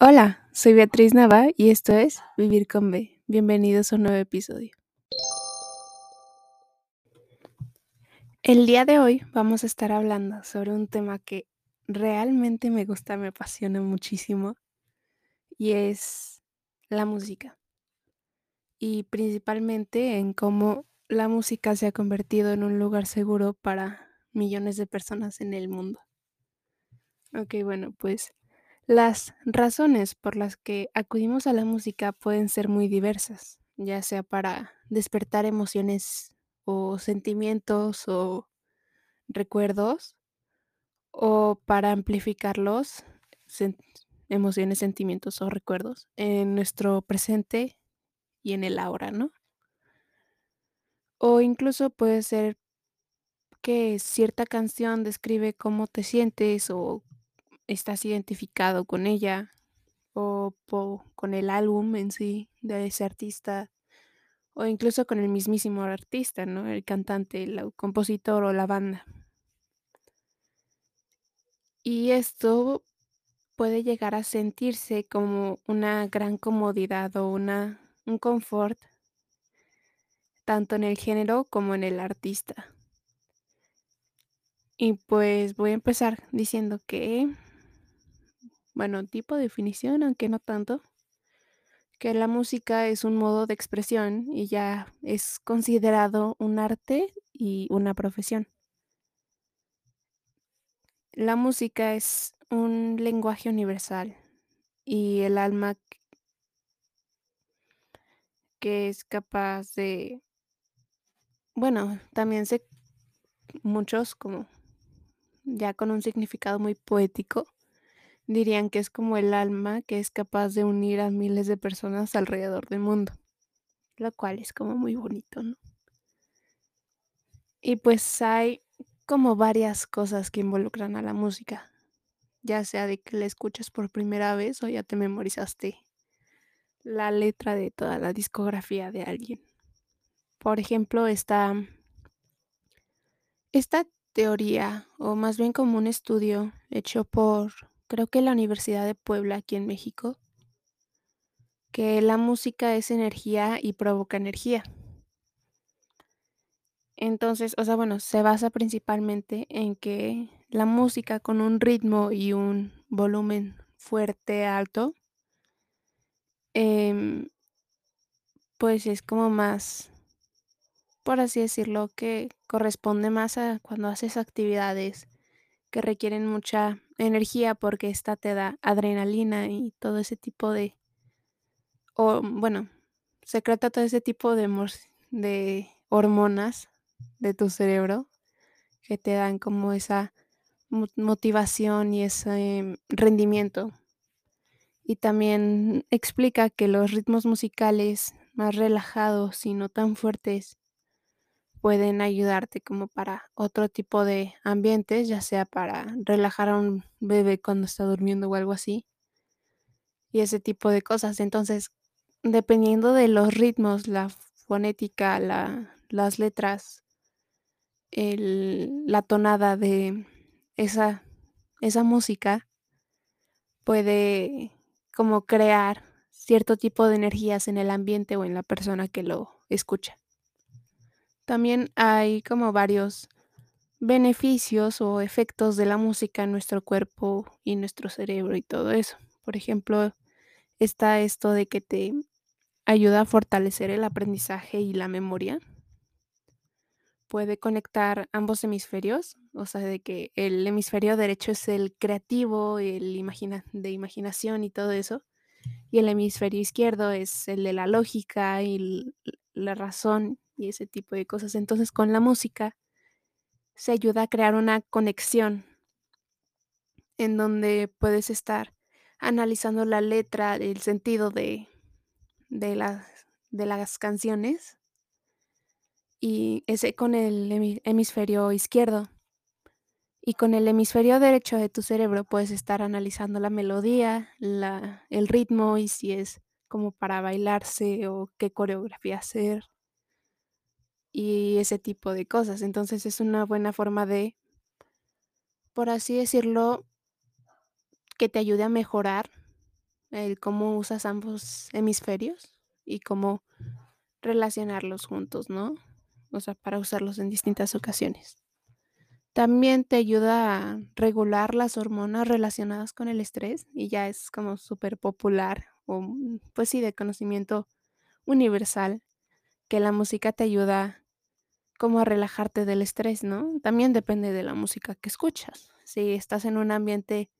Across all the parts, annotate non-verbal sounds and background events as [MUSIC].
Hola, soy Beatriz Nava y esto es Vivir con B. Bienvenidos a un nuevo episodio. El día de hoy vamos a estar hablando sobre un tema que realmente me gusta, me apasiona muchísimo y es la música. Y principalmente en cómo la música se ha convertido en un lugar seguro para millones de personas en el mundo. Ok, bueno, pues las razones por las que acudimos a la música pueden ser muy diversas, ya sea para despertar emociones o sentimientos o recuerdos o para amplificarlos, sen- emociones, sentimientos o recuerdos en nuestro presente y en el ahora, ¿no? O incluso puede ser que cierta canción describe cómo te sientes o estás identificado con ella o con el álbum en sí de ese artista o incluso con el mismísimo artista, ¿no? El cantante, el compositor o la banda. Y esto puede llegar a sentirse como una gran comodidad o una, un confort tanto en el género como en el artista. Y pues voy a empezar diciendo que, bueno, tipo de definición, aunque no tanto, que la música es un modo de expresión y ya es considerado un arte y una profesión. La música es un lenguaje universal y el alma que es capaz de, bueno, también sé muchos como ya con un significado muy poético, dirían que es como el alma que es capaz de unir a miles de personas alrededor del mundo, lo cual es como muy bonito, ¿no? Y pues hay como varias cosas que involucran a la música, ya sea de que la escuchas por primera vez o ya te memorizaste la letra de toda la discografía de alguien. Por ejemplo, está esta teoría, o más bien como un estudio hecho por, creo que la Universidad de Puebla aquí en México, que la música es energía y provoca energía. Entonces, o sea, bueno, se basa principalmente en que la música con un ritmo y un volumen fuerte, alto, em, pues es como más, por así decirlo, que corresponde más a cuando haces actividades que requieren mucha energía porque esta te da adrenalina y todo ese tipo de, o bueno, secreta todo ese tipo de, de hormonas de tu cerebro que te dan como esa mo- motivación y ese rendimiento. Y también explica que los ritmos musicales más relajados y no tan fuertes pueden ayudarte como para otro tipo de ambientes, ya sea para relajar a un bebé cuando está durmiendo o algo así, y ese tipo de cosas. Entonces, dependiendo de los ritmos, la fonética, la- las letras, el- la tonada de esa, esa música, puede como crear cierto tipo de energías en el ambiente o en la persona que lo escucha. También hay como varios beneficios o efectos de la música en nuestro cuerpo y nuestro cerebro y todo eso. Por ejemplo, está esto de que te ayuda a fortalecer el aprendizaje y la memoria. Puede conectar ambos hemisferios, o sea, de que el hemisferio derecho es el creativo, el imagina de imaginación y todo eso, y el hemisferio izquierdo es el de la lógica y la razón y ese tipo de cosas. Entonces, con la música se ayuda a crear una conexión en donde puedes estar analizando la letra, el sentido de, de las, de las canciones y ese con el hemi- hemisferio izquierdo. Y con el hemisferio derecho de tu cerebro puedes estar analizando la melodía, la, el ritmo y si es como para bailarse o qué coreografía hacer y ese tipo de cosas. Entonces es una buena forma de, por así decirlo, que te ayude a mejorar el cómo usas ambos hemisferios y cómo relacionarlos juntos, ¿no? O sea, para usarlos en distintas ocasiones. También te ayuda a regular las hormonas relacionadas con el estrés y ya es como súper popular o pues sí, de conocimiento universal que la música te ayuda como a relajarte del estrés, ¿no? También depende de la música que escuchas. Si estás en un ambiente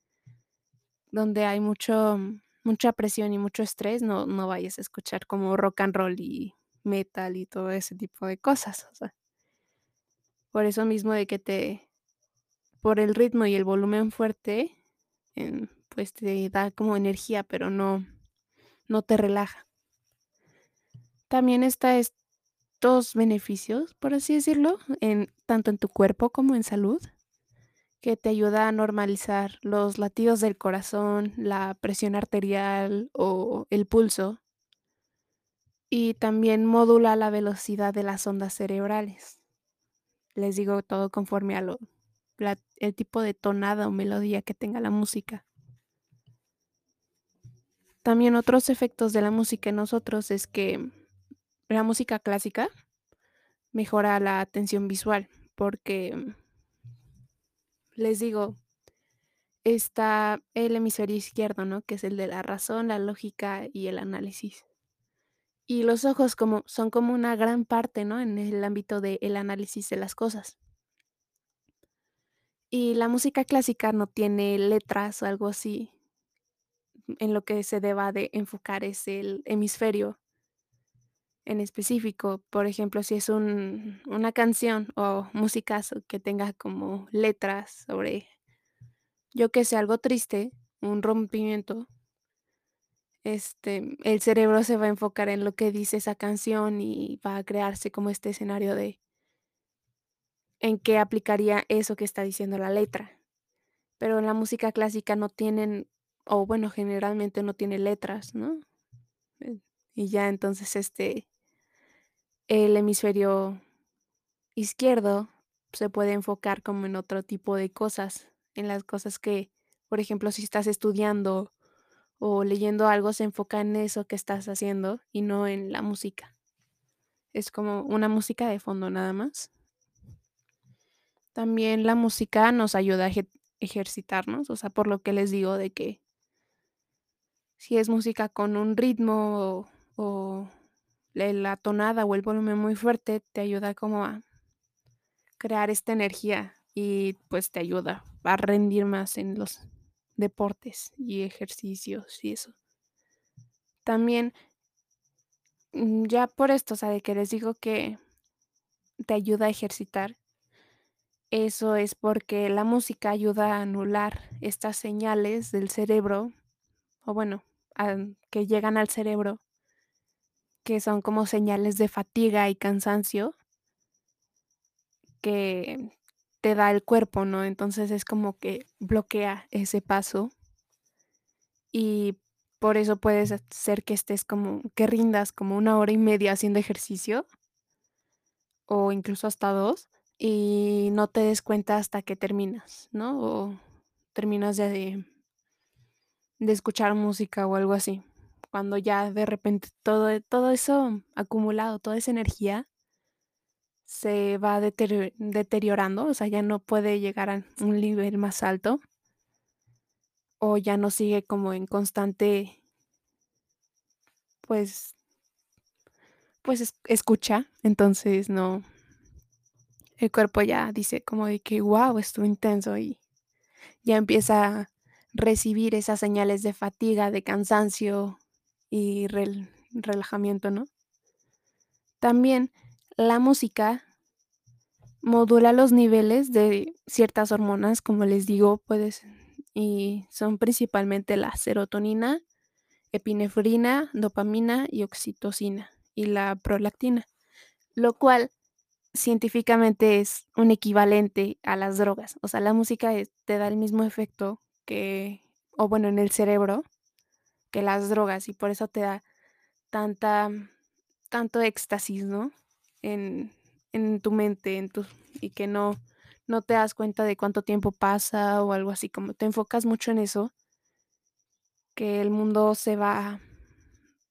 donde hay mucho, mucha presión y mucho estrés, no, no vayas a escuchar como rock and roll y metal y todo ese tipo de cosas. O sea, por eso mismo de que te, por el ritmo y el volumen fuerte, em, pues te da como energía, pero no, no te relaja. También está estos beneficios, por así decirlo, en, tanto en tu cuerpo como en salud que te ayuda a normalizar los latidos del corazón, la presión arterial o el pulso, y también modula la velocidad de las ondas cerebrales. Les digo todo conforme a lo, el tipo de tonada o melodía que tenga la música. También otros efectos de la música en nosotros es que la música clásica mejora la atención visual porque les digo, está el hemisferio izquierdo, ¿no? Que es el de la razón, la lógica y el análisis. Y los ojos como, son como una gran parte, ¿no? En el ámbito del análisis de las cosas. Y la música clásica no tiene letras o algo así. En lo que se deba de enfocar es el hemisferio en específico. Por ejemplo, si es un, una canción o música que tenga como letras sobre, yo que sé, algo triste, un rompimiento, este, el cerebro se va a enfocar en lo que dice esa canción y va a crearse como este escenario de en qué aplicaría eso que está diciendo la letra. Pero en la música clásica no tienen, o bueno, generalmente no tiene letras, ¿no? Eh, y ya entonces este, el hemisferio izquierdo se puede enfocar como en otro tipo de cosas, en las cosas que, por ejemplo, si estás estudiando o leyendo algo, se enfoca en eso que estás haciendo y no en la música. Es como una música de fondo nada más. También la música nos ayuda a ejercitarnos, o sea, por lo que les digo de que si es música con un ritmo o, o la tonada o el volumen muy fuerte, te ayuda como a crear esta energía y pues te ayuda a rendir más en los deportes y ejercicios y eso. También, mm, ya por esto, o sea, de que les digo que te ayuda a ejercitar, eso es porque la música ayuda a anular estas señales del cerebro, o bueno, que llegan al cerebro, que son como señales de fatiga y cansancio que te da el cuerpo, ¿no? Entonces es como que bloquea ese paso y por eso puedes hacer que estés como, que rindas como una hora y media haciendo ejercicio o incluso hasta dos y no te des cuenta hasta que terminas, ¿no? O terminas de, de escuchar música o algo así. Cuando ya de repente todo, todo eso acumulado, toda esa energía se va deteriorando, o sea, ya no puede llegar a un nivel más alto o ya no sigue como en constante, pues, pues escucha, entonces no, el cuerpo ya dice como de que, wow, estuvo intenso y ya empieza a recibir esas señales de fatiga, de cansancio y relajamiento, ¿no? También la música modula los niveles de ciertas hormonas, como les digo, puedes, y son principalmente la serotonina, epinefrina, dopamina y oxitocina y la prolactina, lo cual científicamente es un equivalente a las drogas. O sea, la música te da el mismo efecto que, o bueno, en el cerebro que las drogas y por eso te da tanta, tanto éxtasis, ¿no? En, en tu mente en tu, y que no, no te das cuenta de cuánto tiempo pasa o algo así, como te enfocas mucho en eso, que el mundo se va,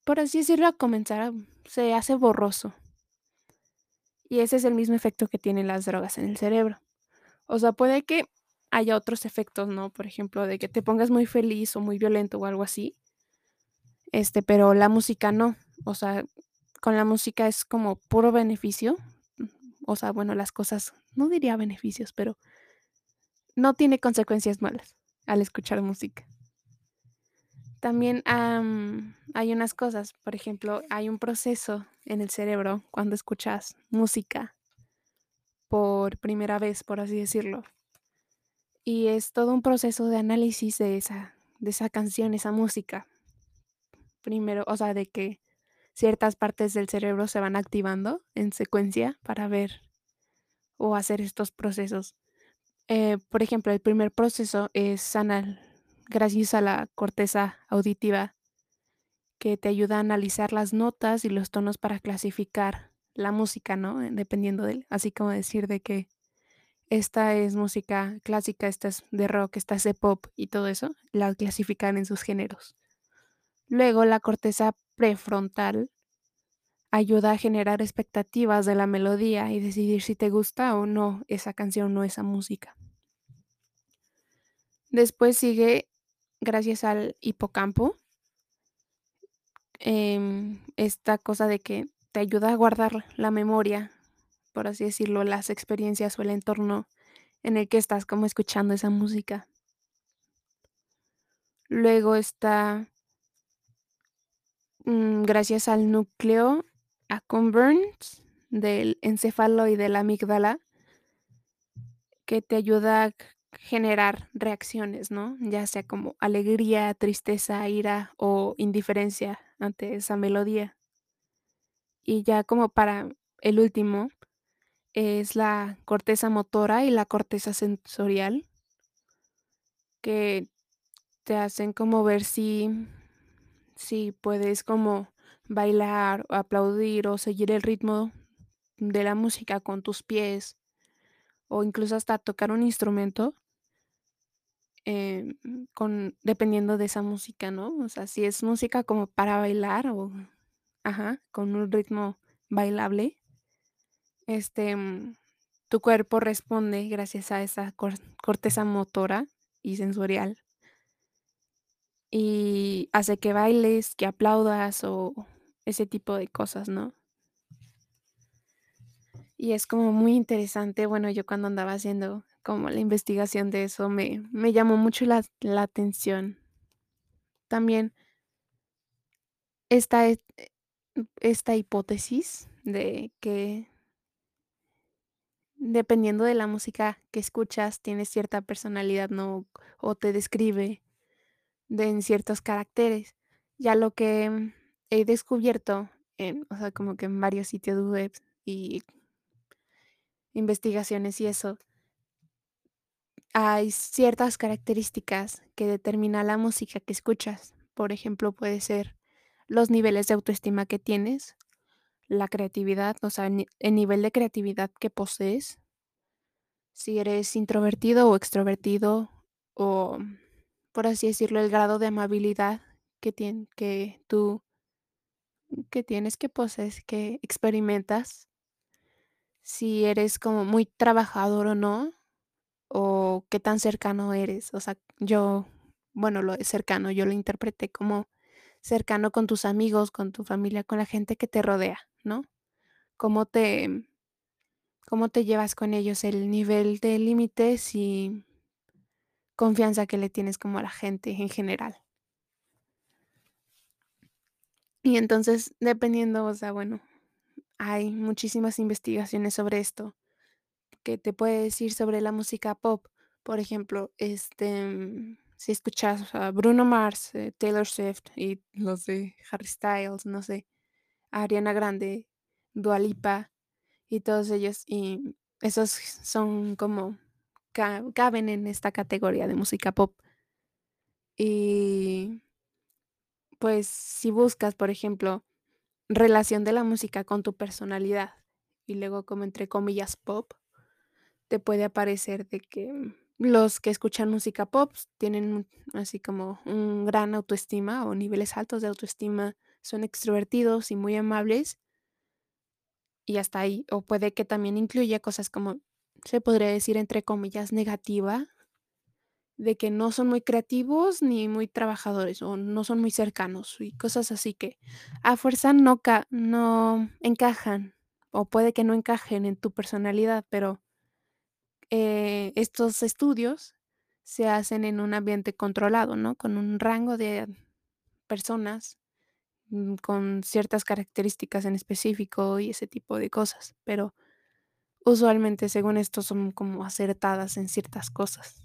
por así decirlo, a comenzar a se hace borroso. Y ese es el mismo efecto que tienen las drogas en el cerebro. O sea, puede que haya otros efectos, ¿no? Por ejemplo, de que te pongas muy feliz o muy violento o algo así. Este, pero la música no. O sea, con la música es como puro beneficio. O sea, bueno, las cosas, no diría beneficios, pero no tiene consecuencias malas al escuchar música. También am, hay unas cosas, por ejemplo, hay un proceso en el cerebro cuando escuchas música por primera vez, por así decirlo. Y es todo un proceso de análisis de esa, de esa canción, esa música. Primero, o sea, de que ciertas partes del cerebro se van activando en secuencia para ver o hacer estos procesos. Eh, por ejemplo, el primer proceso es anal, gracias a la corteza auditiva que te ayuda a analizar las notas y los tonos para clasificar la música, ¿no? Eh, Dependiendo de, así como decir de que esta es música clásica, esta es de rock, esta es de pop y todo eso, la clasifican en sus géneros. Luego la corteza prefrontal ayuda a generar expectativas de la melodía y decidir si te gusta o no esa canción o esa música. Después sigue, gracias al hipocampo, em, esta cosa de que te ayuda a guardar la memoria, por así decirlo, las experiencias o el entorno en el que estás como escuchando esa música. Luego está, gracias al núcleo accumbens del encéfalo y de la amígdala, que te ayuda a generar reacciones, ¿no? Ya sea como alegría, tristeza, ira o indiferencia ante esa melodía. Y ya como para el último, es la corteza motora y la corteza sensorial, que te hacen como ver si, si puedes como bailar o aplaudir o seguir el ritmo de la música con tus pies o incluso hasta tocar un instrumento em, con, dependiendo de esa música, ¿no? O sea, si es música como para bailar o, ajá, con un ritmo bailable, este, mm, tu cuerpo responde gracias a esa cor- corteza motora y sensorial y hace que bailes, que aplaudas o ese tipo de cosas, ¿no? Y es como muy interesante, bueno, yo cuando andaba haciendo como la investigación de eso me, me llamó mucho la, la atención. También esta, es- esta hipótesis de que dependiendo de la música que escuchas, tienes cierta personalidad, ¿no? O te describe de en ciertos caracteres. Ya lo que he descubierto en, o sea, como que en varios sitios web y investigaciones y eso, hay ciertas características que determina la música que escuchas. Por ejemplo, puede ser los niveles de autoestima que tienes, la creatividad, o sea, el nivel de creatividad que posees, si eres introvertido o extrovertido, o por así decirlo, el grado de amabilidad que, tien- que tú que tienes, que posees, que experimentas, si eres como muy trabajador o no, o qué tan cercano eres. O sea, yo, bueno, lo cercano, yo lo interpreté como cercano con tus amigos, con tu familia, con la gente que te rodea, ¿no? ¿Cómo te, cómo te llevas con ellos? El nivel de límites y confianza que le tienes como a la gente en general. Y entonces, dependiendo, o sea, bueno, hay muchísimas investigaciones sobre esto que te puede decir sobre la música pop. Por ejemplo, este, mm, si escuchas a Bruno Mars, eh, Taylor Swift y los de Harry Styles, no sé, Ariana Grande, Dua Lipa y todos ellos, y esos son como caben en esta categoría de música pop. Y pues si buscas, por ejemplo, relación de la música con tu personalidad y luego como entre comillas pop, te puede aparecer de que Los que escuchan música pop tienen así como un gran autoestima o niveles altos de autoestima, son extrovertidos y muy amables. Y hasta ahí, o puede que también incluya cosas como, se podría decir entre comillas, negativa, de que no son muy creativos ni muy trabajadores o no son muy cercanos y cosas así que a fuerza no, ca- no encajan o puede que no encajen en tu personalidad, pero eh, estos estudios se hacen en un ambiente controlado, ¿no? Con un rango de personas mm, con ciertas características en específico y ese tipo de cosas, pero usualmente según esto son como acertadas en ciertas cosas,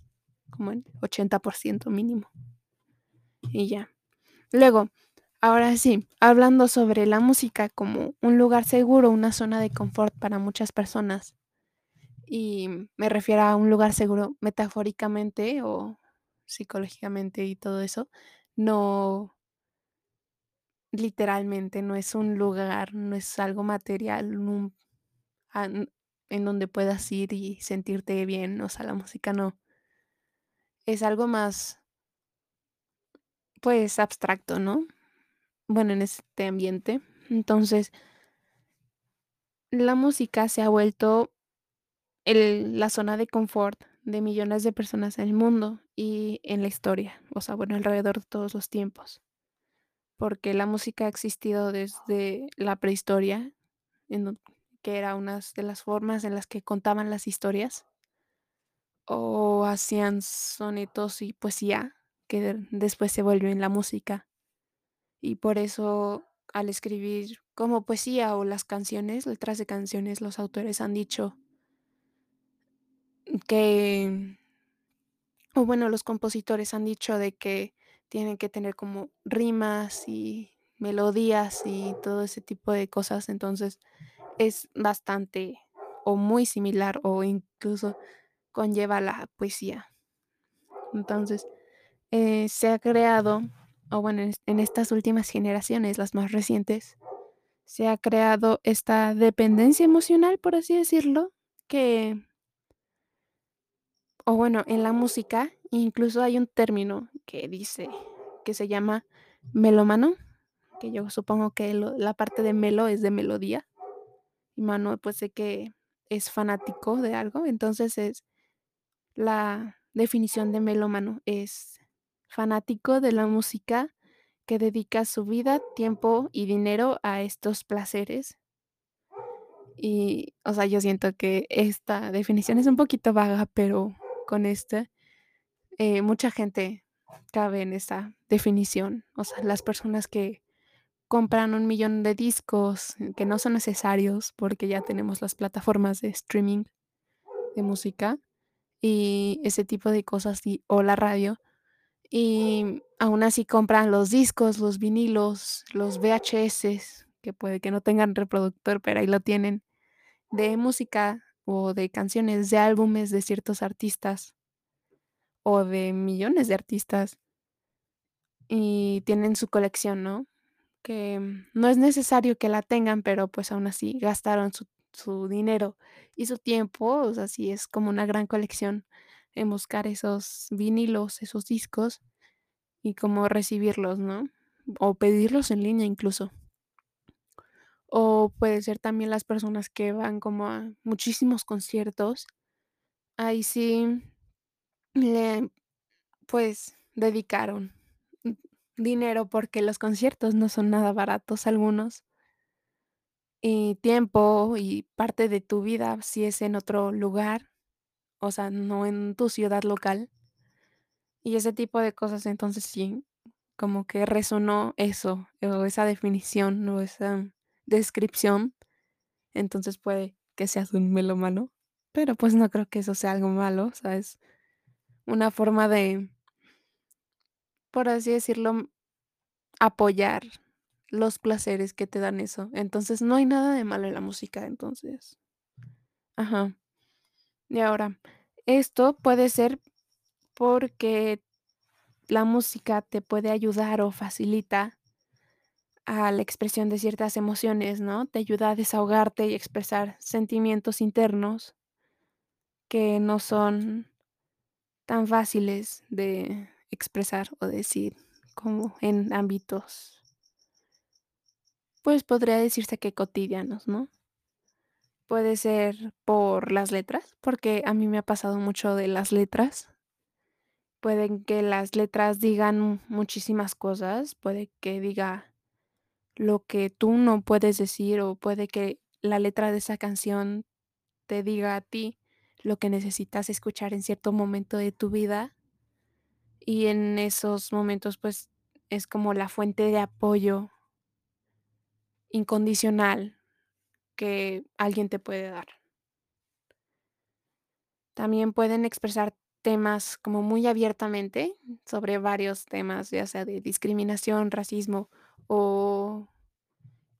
como el 80% mínimo y ya. Luego, ahora sí, hablando sobre la música como un lugar seguro, una zona de confort para muchas personas. Y me refiero a un lugar seguro metafóricamente o psicológicamente y todo eso, no literalmente, no es un lugar, no es algo material, un- en donde puedas ir y sentirte bien, o sea, la música no, es algo más, pues, abstracto, ¿no? Bueno, en este ambiente. Entonces, la música se ha vuelto el- la zona de confort de millones de personas en el mundo y en la historia, o sea, bueno, alrededor de todos los tiempos, porque la música ha existido desde la prehistoria, en que era una de las formas en las que contaban las historias o hacían sonetos y poesía, que de- después se volvió en la música. Y por eso al escribir como poesía o las canciones, letras de canciones, los autores han dicho que O bueno, los compositores han dicho de que tienen que tener como rimas y melodías y todo ese tipo de cosas, entonces es bastante o muy similar o incluso conlleva la poesía. Entonces, eh, se ha creado, o bueno, en, es- en estas últimas generaciones, las más recientes, se ha creado esta dependencia emocional, por así decirlo, que O bueno, en la música incluso hay un término que dice que se llama melómano, que yo supongo que lo la parte de melo es de melodía, y mano, pues, sé que es fanático de algo, entonces es la definición de melómano es fanático de la música que dedica su vida, tiempo y dinero a estos placeres. Y, o sea, yo siento que esta definición es un poquito vaga, pero con esta eh, mucha gente cabe en esa definición. O sea, las personas que compran un millón de discos eh, que no son necesarios porque ya tenemos las plataformas de streaming de música y ese tipo de cosas y, o la radio. Y aún así compran los discos, los vinilos, los VHS, que puede que no tengan reproductor, pero ahí lo tienen, de música o de canciones, de álbumes de ciertos artistas o de millones de artistas. y tienen su colección, ¿no? Que mm, no es necesario que la tengan, pero pues aún así gastaron su, su dinero y su tiempo, o sea, sí es como una gran colección en buscar esos vinilos, esos discos y cómo recibirlos, ¿no? O pedirlos en línea incluso. O puede ser también las personas que van como a muchísimos conciertos. Ahí sí le Pues, dedicaron, dinero, porque los conciertos no son nada baratos algunos, y tiempo y parte de tu vida si es en otro lugar, o sea, no en tu ciudad local, y ese tipo de cosas. Entonces sí, como que resonó eso, o esa definición, o esa descripción, entonces puede que seas un melómano, pero, pues, no creo que eso sea algo malo, o sea, es una forma de, por así decirlo Apoyar los placeres que te dan eso. Entonces, no hay nada de malo en la música, entonces. Ajá. Y ahora, esto puede ser porque la música te puede ayudar o facilita a la expresión de ciertas emociones, ¿no? Te ayuda a desahogarte y expresar sentimientos internos que no son tan fáciles de expresar o decir como en ámbitos pues podría decirse que cotidianos, ¿no? Puede ser por las letras, porque a mí me ha pasado mucho de las letras. Pueden que las letras digan muchísimas cosas, puede que diga lo que tú no puedes decir o puede que la letra de esa canción te diga a ti lo que necesitas escuchar en cierto momento de tu vida y en esos momentos pues es como la fuente de apoyo incondicional que alguien te puede dar. También pueden expresar temas como muy abiertamente sobre varios temas, ya sea de discriminación, racismo o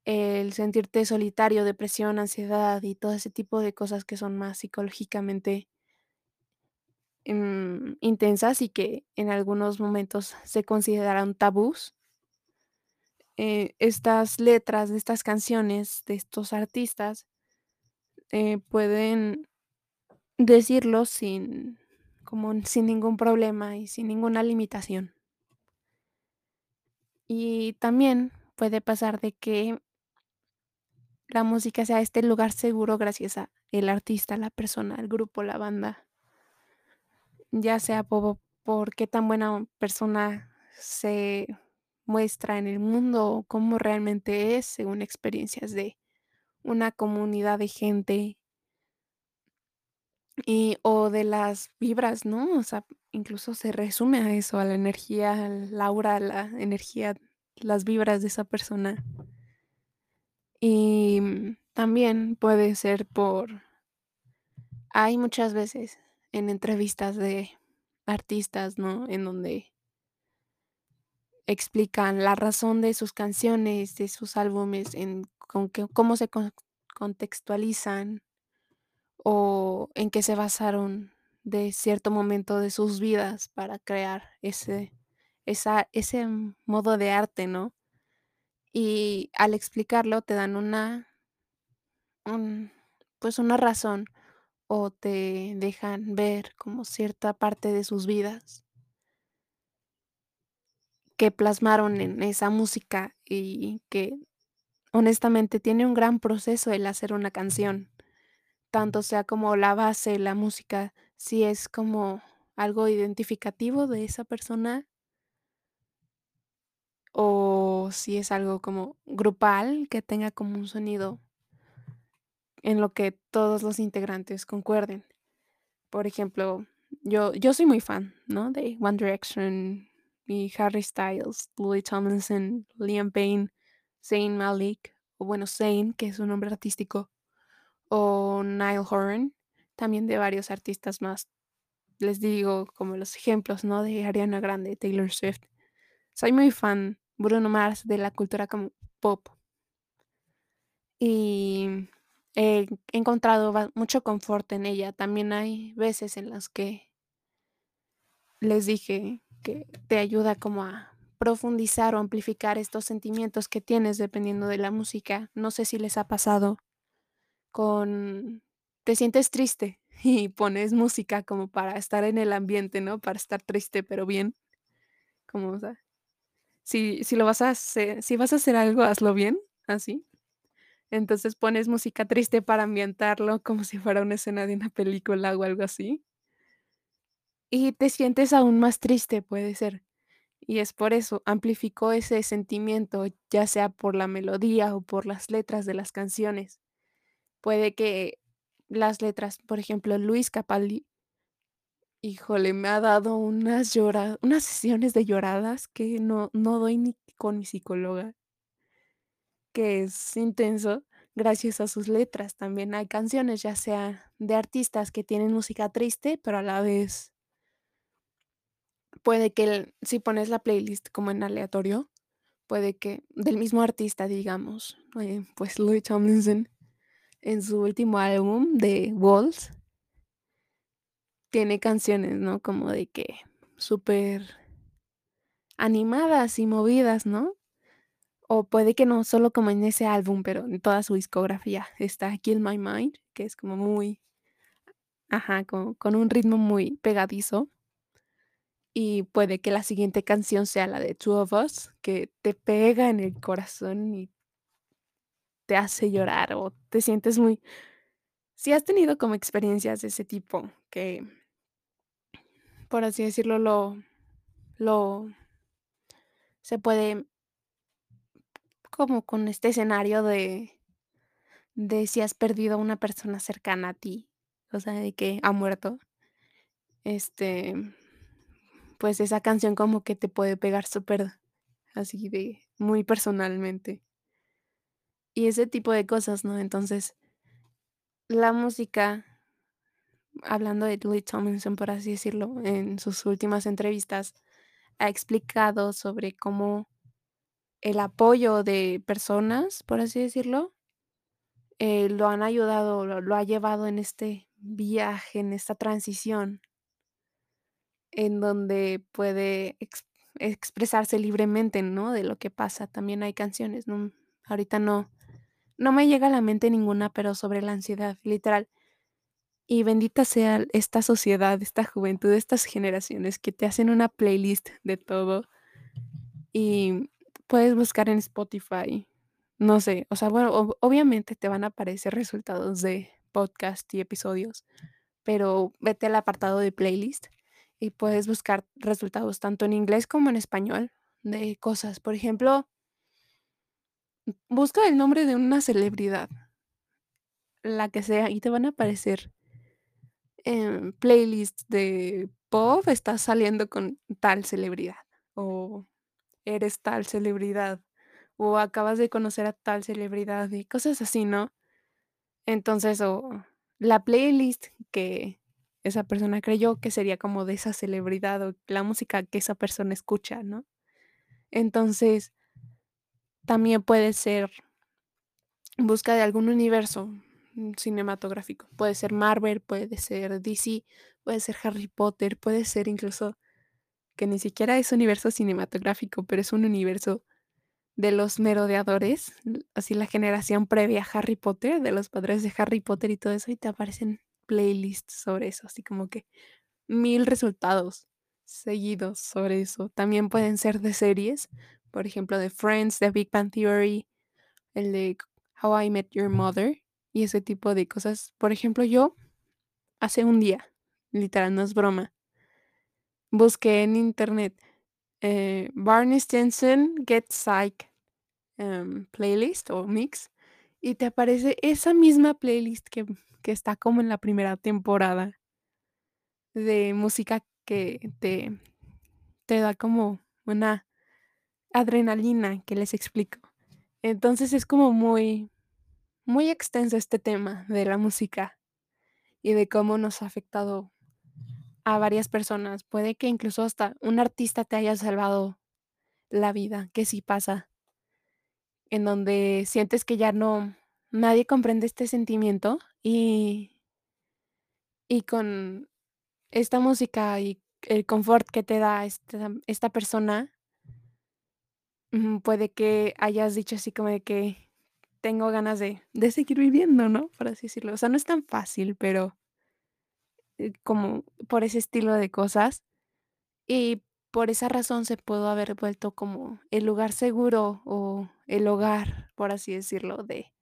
el sentirte solitario, depresión, ansiedad y todo ese tipo de cosas que son más psicológicamente mm, intensas y que en algunos momentos se consideran tabús. Eh, estas letras de estas canciones de estos artistas eh, pueden decirlo sin como sin ningún problema y sin ninguna limitación. Y también puede pasar de que la música sea este lugar seguro gracias a el artista, la persona, el grupo, la banda, ya sea por, qué tan buena persona se muestra en el mundo o cómo realmente es según experiencias de una comunidad de gente y o de las vibras, ¿no? O sea, incluso se resume a eso, a la energía, al aura, la energía, las vibras de esa persona. Y, mm, también puede ser por hay muchas veces en entrevistas de artistas, ¿no? En donde explican la razón de sus canciones, de sus álbumes, en con que cómo se con contextualizan o en qué se basaron de cierto momento de sus vidas para crear ese esa ese modo de arte, ¿no? Y al explicarlo te dan una un pues una razón o te dejan ver como cierta parte de sus vidas que plasmaron en esa música y que honestamente tiene un gran proceso el hacer una canción, tanto sea como la base, la música, si es como algo identificativo de esa persona o si es algo como grupal que tenga como un sonido en lo que todos los integrantes concuerden. Por ejemplo, yo yo soy muy fan, ¿no? De One Direction y Harry Styles, Louis Tomlinson, Liam Payne, Zayn Malik, o bueno, Zayn, que es su nombre artístico, o Niall Horan, también de varios artistas más. Les digo como los ejemplos, ¿no? De Ariana Grande, Taylor Swift. Soy muy fan, Bruno Mars, de la cultura como pop. Y he encontrado mucho confort en ella. También hay veces en las que les dije que te ayuda como a profundizar o amplificar estos sentimientos que tienes dependiendo de la música. No sé si les ha pasado con te sientes triste [LAUGHS] y pones música como para estar en el ambiente, ¿no? Para estar triste, pero bien, como, o sea, si si lo vas a hacer si vas a hacer algo, hazlo bien, así. Entonces pones música triste para ambientarlo como si fuera una escena de una película o algo así. Y te sientes aún más triste, puede ser. Y es por eso, amplificó ese sentimiento, ya sea por la melodía o por las letras de las canciones. Puede que las letras, por ejemplo, Luis Capaldi, híjole, me ha dado unas llora unas sesiones de lloradas que no no doy ni con mi psicóloga. Que es intenso, gracias a sus letras. También hay canciones, ya sea de artistas que tienen música triste, pero a la vez puede que si pones la playlist como en aleatorio, puede que del mismo artista, digamos, eh, pues Louis Tomlinson, en su último álbum de Walls tiene canciones, ¿no? Como de que súper animadas y movidas, ¿no? O puede que no solo como en ese álbum, pero en toda su discografía. Está Kill My Mind, que es como muy ajá, con con un ritmo muy pegadizo. Y puede que la siguiente canción sea la de Two of Us, que te pega en el corazón y te hace llorar o te sientes muy si has tenido como experiencias de ese tipo que por así decirlo, lo lo se puede como con este escenario de de si has perdido a una persona cercana a ti, o sea, de que ha muerto, este, pues esa canción como que te puede pegar súper así de muy personalmente. Y ese tipo de cosas, ¿no? Entonces, la música, hablando de Louis Tomlinson, por así decirlo, en sus últimas entrevistas, ha explicado sobre cómo el apoyo de personas, por así decirlo, eh, lo han ayudado, lo lo ha llevado en este viaje, en esta transición en donde puede ex expresarse libremente, ¿no? De lo que pasa. También hay canciones, ¿no? Ahorita no no me llega a la mente ninguna, pero sobre la ansiedad, literal. Y bendita sea esta sociedad, esta juventud, estas generaciones que te hacen una playlist de todo. Y puedes buscar en Spotify, no sé, o sea, bueno, ob obviamente te van a aparecer resultados de podcast y episodios, pero vete al apartado de playlist y puedes buscar resultados tanto en inglés como en español de cosas. Por ejemplo busca el nombre de una celebridad la que sea, y te van a aparecer em, playlists de pop, estás saliendo con tal celebridad, o eres tal celebridad, o acabas de conocer a tal celebridad, y cosas así, ¿no? Entonces, o la playlist que esa persona creyó que sería como de esa celebridad, o la música que esa persona escucha, ¿no? Entonces también puede ser busca de algún universo, cinematográfico. Puede ser Marvel, puede ser DC, puede ser Harry Potter, puede ser incluso que ni siquiera es universo cinematográfico, pero es un universo de los merodeadores, así la generación previa a Harry Potter, de los padres de Harry Potter y todo eso, y te aparecen playlists sobre eso, así como que 1000 resultados seguidos sobre eso. También pueden ser de series, por ejemplo, de Friends, de Big Bang Theory, el de How I Met Your Mother y ese tipo de cosas. Por ejemplo, yo hace un día, literal, no es broma busqué en internet, eh, Barney Stinson Get Psyched, em, playlist o mix, y te aparece esa misma playlist que que está como en la primera temporada de música que te te da como una adrenalina, que les explico. Entonces, es como muy muy extenso este tema de la música y de cómo nos ha afectado a varias personas. Puede que incluso hasta un artista te haya salvado la vida, que sí pasa. En donde sientes que ya no nadie comprende este sentimiento y y con esta música y el confort que te da esta esta persona ujú, puede que hayas dicho así como de que tengo ganas de de seguir viviendo, ¿no? Por así decirlo. O sea, no es tan fácil, pero como por ese estilo de cosas, y por esa razón se pudo haber vuelto como el lugar seguro o el hogar, por así decirlo, de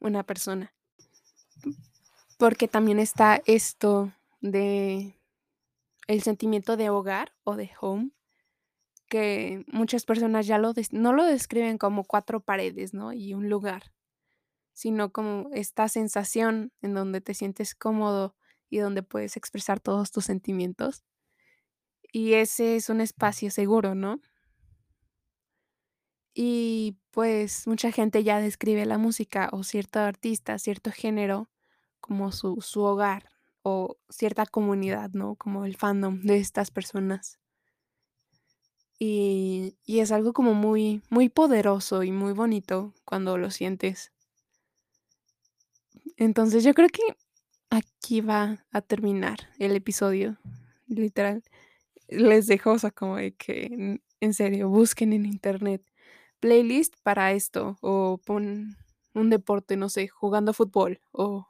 una persona. Porque también está esto de el sentimiento de hogar o de home, que muchas personas ya lo no lo describen como 4 paredes, ¿no? Y un lugar, sino como esta sensación en donde te sientes cómodo y donde puedes expresar todos tus sentimientos. Y ese es un espacio seguro, ¿no? Y, pues, mucha gente ya describe la música o cierto artista, cierto género como su su hogar o cierta comunidad, ¿no? Como el fandom de estas personas. Y y es algo como muy muy poderoso y muy bonito cuando lo sientes. Entonces, yo creo que aquí va a terminar el episodio, literal. Les dejo, o sea, como de que, en serio, busquen en internet playlist para esto, o pon un deporte, no sé, jugando fútbol, o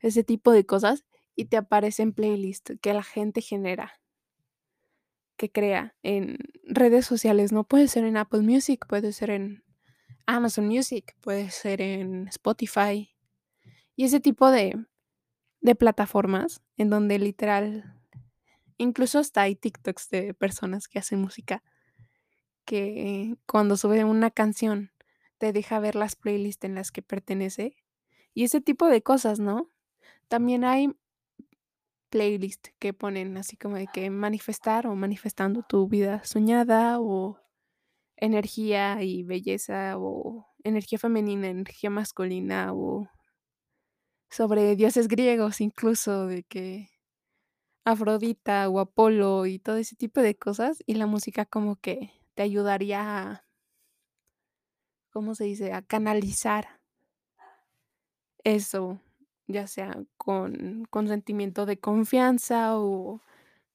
ese tipo de cosas, y te aparecen playlist que la gente genera. que crea en redes sociales, ¿no? Puede ser en Apple Music, puede ser en Amazon Music, puede ser en Spotify y ese tipo de, de plataformas en donde literal, incluso hasta hay TikToks de personas que hacen música que cuando suben una canción te deja ver las playlists en las que pertenece y ese tipo de cosas, ¿no? También hay playlists que ponen así como de que manifestar o manifestando tu vida soñada o energía y belleza o energía femenina, energía masculina o sobre dioses griegos incluso de que Afrodita o Apolo y todo ese tipo de cosas y la música como que te ayudaría a, ¿cómo se dice?, a canalizar eso, ya sea con, con sentimiento de confianza o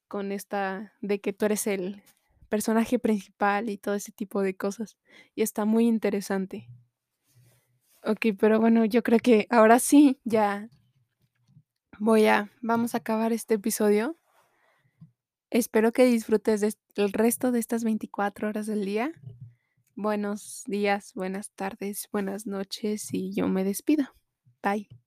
con esta de que tú eres el personaje principal y todo ese tipo de cosas. Y está muy interesante. Ok, pero bueno, yo creo que ahora sí, ya voy a, vamos a acabar este episodio. Espero que disfrutes del resto de estas 24 horas del día. Buenos días, buenas tardes, buenas noches y yo me despido. Bye.